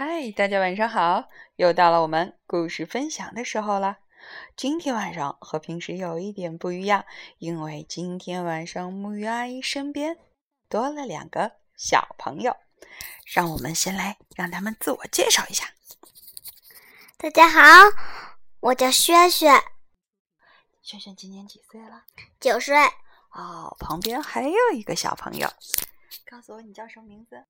嗨，大家晚上好！又到了我们故事分享的时候了。今天晚上和平时有一点不一样，因为今天晚上木鱼阿姨身边多了两个小朋友。让我们先来让他们自我介绍一下。大家好，我叫轩轩。轩轩今年几岁了？九岁。哦，旁边还有一个小朋友。告诉我你叫什么名字？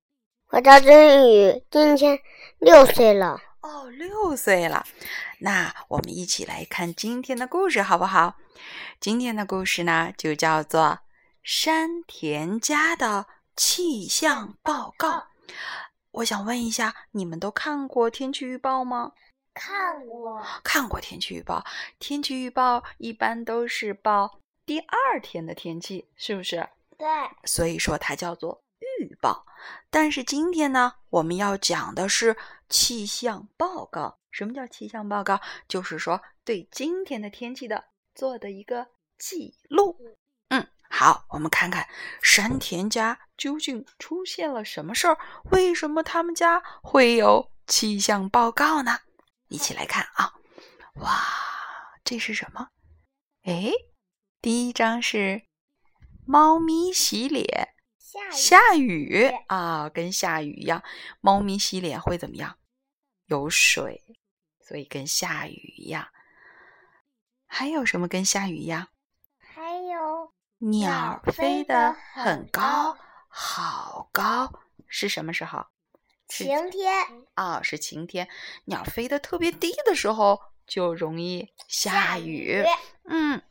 我叫真宇，今天六岁了。哦，六岁了。那我们一起来看今天的故事，好不好？今天的故事呢，就叫做山田家的气象报告。我想问一下，你们都看过天气预报吗？看过。看过天气预报。天气预报一般都是报第二天的天气，是不是？对。所以说它叫做。报，但是今天呢，我们要讲的是气象报告。什么叫气象报告？就是说对今天的天气的做的一个记录。嗯，好，我们看看山田家究竟出现了什么事儿？为什么他们家会有气象报告呢？一起来看啊！哇，这是什么？哎，第一张是猫咪洗脸。下雨啊，跟下雨一样。猫咪洗脸会怎么样？有水，所以跟下雨一样。还有什么跟下雨一样？还有鸟飞得很高，好高。是什么时候？晴天啊，是晴天。鸟飞得特别低的时候，就容易下雨。嗯。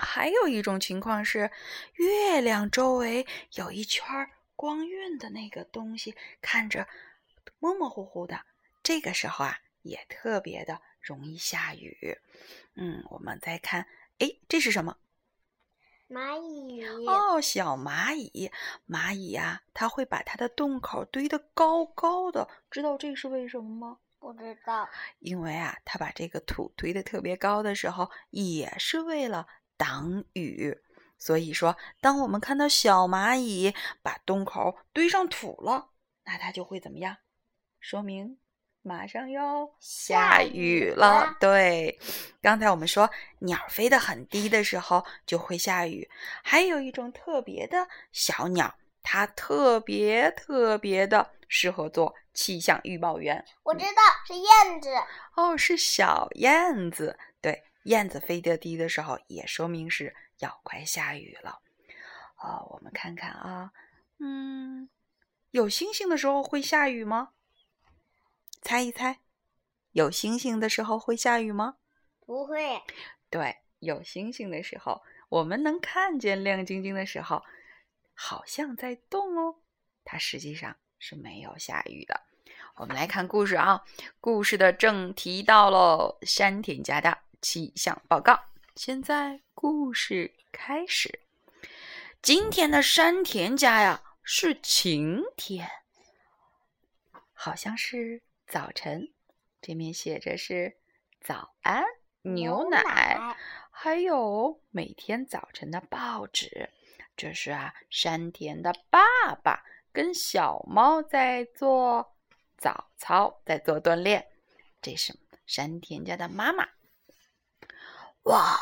还有一种情况是，月亮周围有一圈光晕的那个东西，看着模模糊糊的。这个时候啊，也特别的容易下雨。嗯，我们再看，哎，这是什么？蚂蚁。哦，小蚂蚁。蚂蚁呀，它会把它的洞口堆得高高的，知道这是为什么吗？不知道。因为啊，它把这个土堆得特别高的时候，也是为了。挡雨，所以说，当我们看到小蚂蚁把洞口堆上土了，那它就会怎么样？说明马上要下雨了。对，刚才我们说鸟飞得很低的时候就会下雨。还有一种特别的小鸟，它特别特别的适合做气象预报员。我知道是燕子。哦，是小燕子。对。燕子飞得低的时候，也说明是要快下雨了。哦，我们看看啊，嗯，有星星的时候会下雨吗？猜一猜，有星星的时候会下雨吗？不会。对，有星星的时候，我们能看见亮晶晶的时候，好像在动哦。它实际上是没有下雨的。我们来看故事啊，故事的正题到喽，山田家的。气象报告。现在故事开始。今天的山田家呀是晴天，好像是早晨。这面写着是早安牛奶，还有每天早晨的报纸。这是啊，山田的爸爸跟小猫在做早操，在做锻炼。这是山田家的妈妈。哇！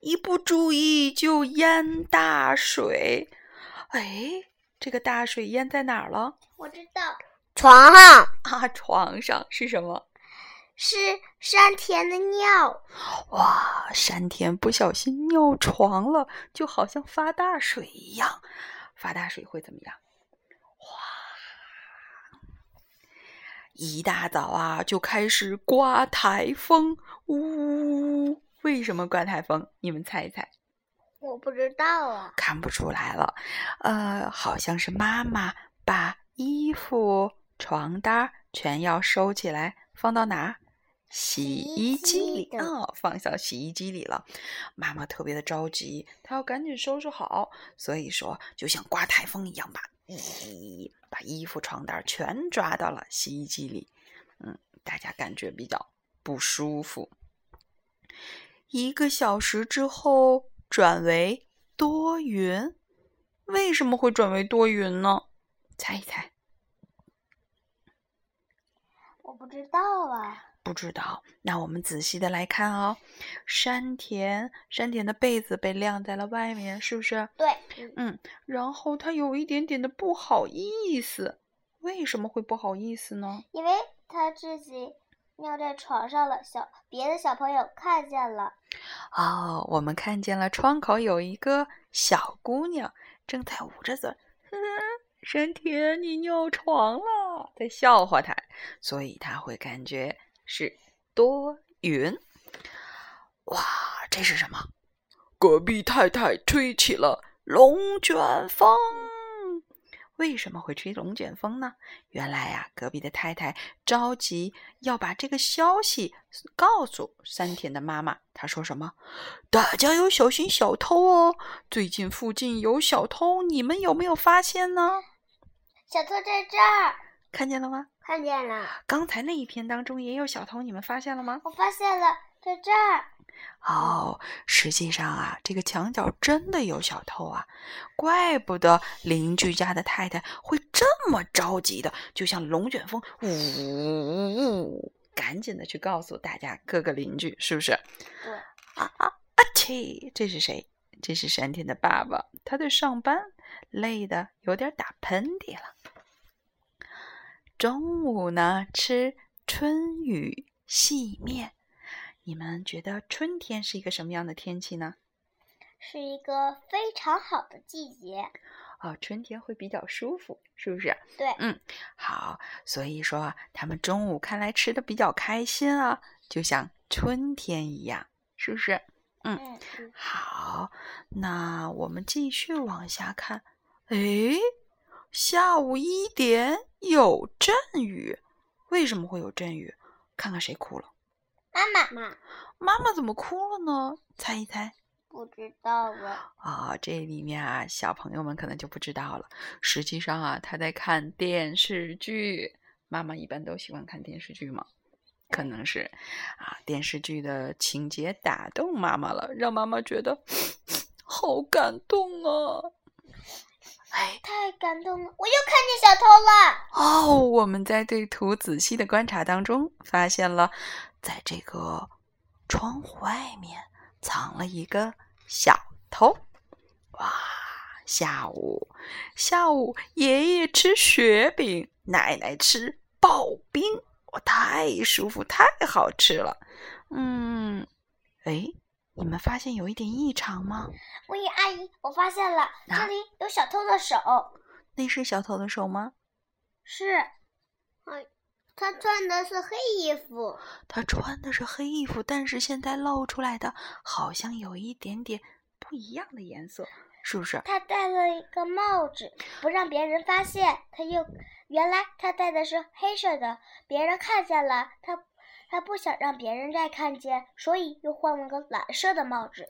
一不注意就淹大水。哎，这个大水淹在哪儿了？我知道，床上啊，床上是什么？是山田的尿。哇！山田不小心尿床了，就好像发大水一样。发大水会怎么样？哗！一大早啊，就开始刮台风，呜！为什么刮台风？你们猜一猜。我不知道啊。看不出来了，呃，好像是妈妈把衣服、床单全要收起来，放到哪？洗衣机里啊，放到洗衣机里了。妈妈特别的着急，她要赶紧收拾好，所以说就像刮台风一样吧，咦，把衣服、床单全抓到了洗衣机里。嗯，大家感觉比较不舒服。一个小时之后转为多云，为什么会转为多云呢？猜一猜。我不知道啊。不知道，那我们仔细的来看哦。山田，山田的被子被晾在了外面，是不是？对，嗯，然后他有一点点的不好意思，为什么会不好意思呢？因为他自己尿在床上了，小别的小朋友看见了。哦，我们看见了窗口有一个小姑娘正在捂着嘴，山田你尿床了，在笑话他，所以他会感觉。是多云，哇，这是什么？隔壁太太吹起了龙卷风。为什么会吹龙卷风呢？原来呀，隔壁的太太着急要把这个消息告诉山田的妈妈。她说什么？大家要小心小偷哦！最近附近有小偷，你们有没有发现呢？小偷在这儿，看见了吗？看见了，刚才那一篇当中也有小偷，你们发现了吗？我发现了，在这儿。哦，实际上啊，这个墙角真的有小偷啊，怪不得邻居家的太太会这么着急的，就像龙卷风，呜呜呜，赶紧的去告诉大家各个邻居，是不是？对。啊啊啊！切，这是谁？这是山田的爸爸，他在上班，累的有点打喷嚏了。中午呢，吃春雨细面。你们觉得春天是一个什么样的天气呢？是一个非常好的季节。哦，春天会比较舒服，是不是？对，嗯，好。所以说，他们中午看来吃的比较开心啊，就像春天一样，是不是？嗯，好。那我们继续往下看。哎。下午一点有阵雨，为什么会有阵雨？看看谁哭了？妈妈妈，妈妈怎么哭了呢？猜一猜？不知道了。啊，这里面啊，小朋友们可能就不知道了。实际上啊，他在看电视剧。妈妈一般都喜欢看电视剧嘛？可能是啊，电视剧的情节打动妈妈了，让妈妈觉得好感动啊。哎，太感动了！我又看见小偷了。哦，我们在对图仔细的观察当中，发现了，在这个窗户外面藏了一个小偷。哇，下午，下午，爷爷吃雪饼，奶奶吃刨冰，我，太舒服，太好吃了。嗯，哎。你们发现有一点异常吗？乌姨阿姨，我发现了，这里有小偷的手。那是小偷的手吗？是。哎，他穿的是黑衣服。他穿的是黑衣服，但是现在露出来的好像有一点点不一样的颜色，是不是？他戴了一个帽子，不让别人发现。他又原来他戴的是黑色的，别人看见了他。他不想让别人再看见，所以又换了个蓝色的帽子。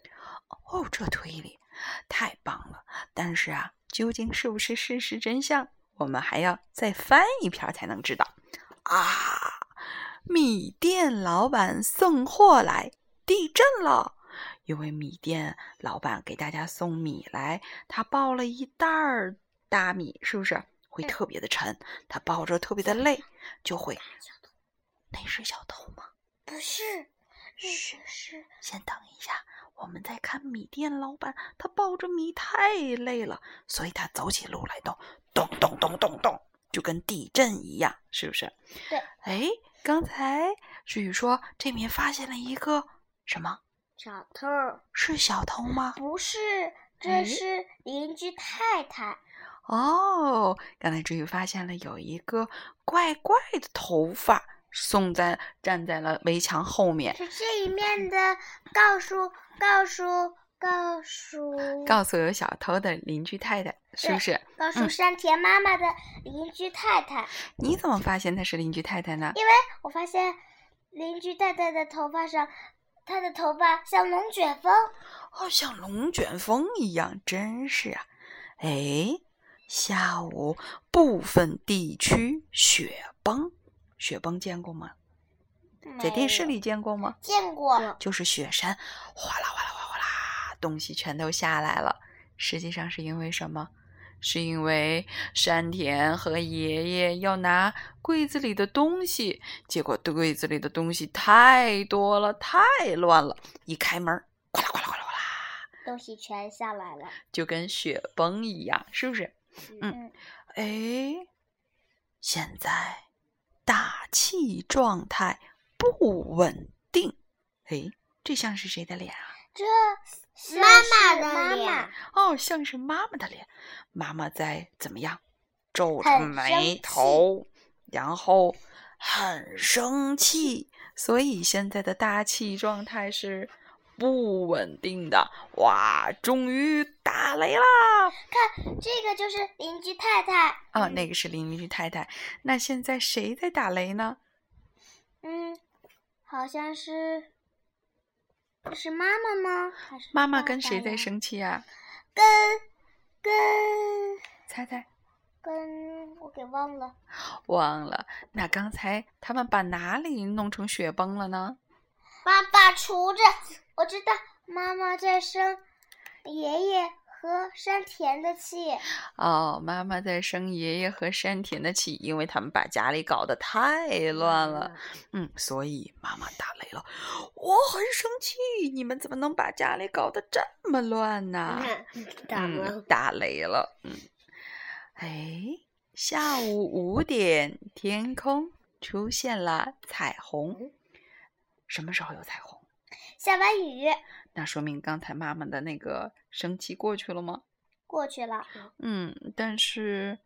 哦，这推理太棒了！但是啊，究竟是不是事实真相，我们还要再翻一篇才能知道。啊，米店老板送货来，地震了！因为米店老板给大家送米来，他抱了一袋儿大米，是不是会特别的沉？他抱着特别的累，就会。那是小偷吗？不是，是是。先等一下，我们在看米店老板，他抱着米太累了，所以他走起路来都咚咚咚咚咚，就跟地震一样，是不是？对。哎，刚才志宇说这面发现了一个什么？小偷？是小偷吗？不是，这是邻居太太。哦，刚才志宇发现了有一个怪怪的头发。送在站在了围墙后面，是这一面的告诉告诉告诉 告诉有小偷的邻居太太，是不是？告诉山田妈妈的邻居太太。你怎么发现她是邻居太太呢？因为我发现邻居太太的头发上，她的头发像龙卷风，哦，像龙卷风一样，真是啊！哎，下午部分地区雪崩。雪崩见过吗？在电视里见过吗？见过，就是雪山哗啦哗啦哗东西全都下来了。实际上是因为什么？是因为山田和爷爷要拿柜子里的东西，结果柜子里的东西太多了，太乱了。一开门，哗啦哗啦哗啦哗啦，东西全下来了，就跟雪崩一样，是不是？嗯，哎，现在大气状态不稳定。哎，这像是谁的脸啊？这妈妈的妈脸妈，哦，像是妈妈的脸。妈妈在怎么样？皱着眉头，然后很生气，所以现在的大气状态是不稳定的。哇，终于打雷啦！这个就是邻居太太。哦，那个是邻居太太。那现在谁在打雷呢？嗯，好像是，是妈妈吗？还是妈妈跟谁在？生气啊？跟跟猜猜，跟我给忘了。忘了。那刚才他们把哪里弄成雪崩了呢？爸爸厨子，我知道妈妈在生爷爷和山田的气。哦，妈妈在生爷爷和山田的气，因为他们把家里搞得太乱了。嗯，所以妈妈打雷了。我很生气，你们怎么能把家里搞得这么乱呢？打打雷了。嗯，哎，下午五点，天空出现了彩虹。什么时候有彩虹？下完雨那说明刚才妈妈的那个生气过去了吗？过去了，嗯，但是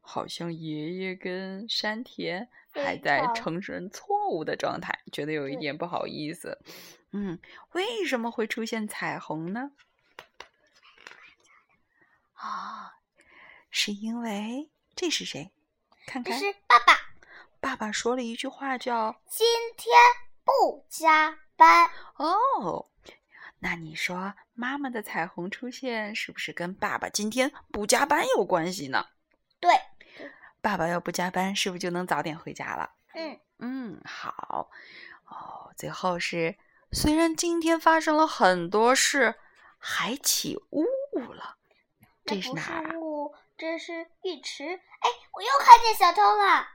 好像爷爷跟山田还在承认错误的状态，觉得有一点不好意思。嗯，为什么会出现彩虹呢？啊，是因为这是谁？看看，是爸爸爸爸说了一句话叫今天不加班。“哦”。那你说妈妈的彩虹出现是不是跟爸爸今天不加班有关系呢？对，爸爸要不加班，是不是就能早点回家了？嗯，嗯，好。哦，最后是，虽然今天发生了很多事，还起雾了。这不是哪儿啊？雾，这是浴池。哎，我又看见小偷了。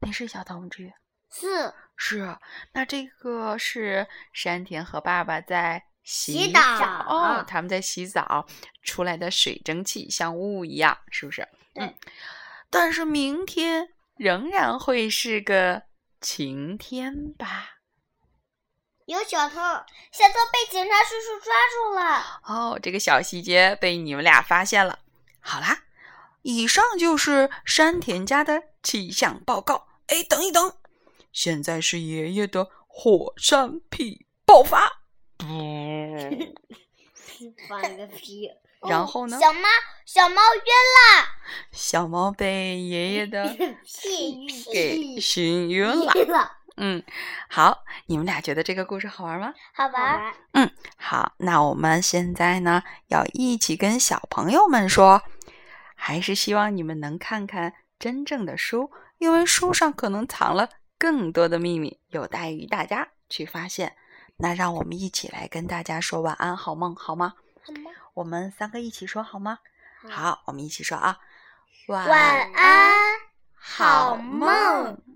那是小同志。是是，那这个是山田和爸爸在洗洗澡哦，他们在洗澡出来的水蒸气像雾一样，是不是？嗯。但是明天仍然会是个晴天吧？有小偷，小偷被警察叔叔抓住了。哦，这个小细节被你们俩发现了。好啦，以上就是山田家的气象报告。哎，等一等，现在是爷爷的火山屁爆发。放个屁！然后呢小猫，小猫晕了。小猫被爷爷的 屁给熏晕了。嗯，好，你们俩觉得这个故事好玩吗？好。玩。嗯，好，那我们现在呢要一起跟小朋友们说，还是希望你们能看看真正的书，因为书上可能藏了更多的秘密，有待于大家去发现。那让我们一起来跟大家说晚安，好梦，好吗？好吗我们三个一起说好吗？好，我们一起说啊，晚晚安，好好梦。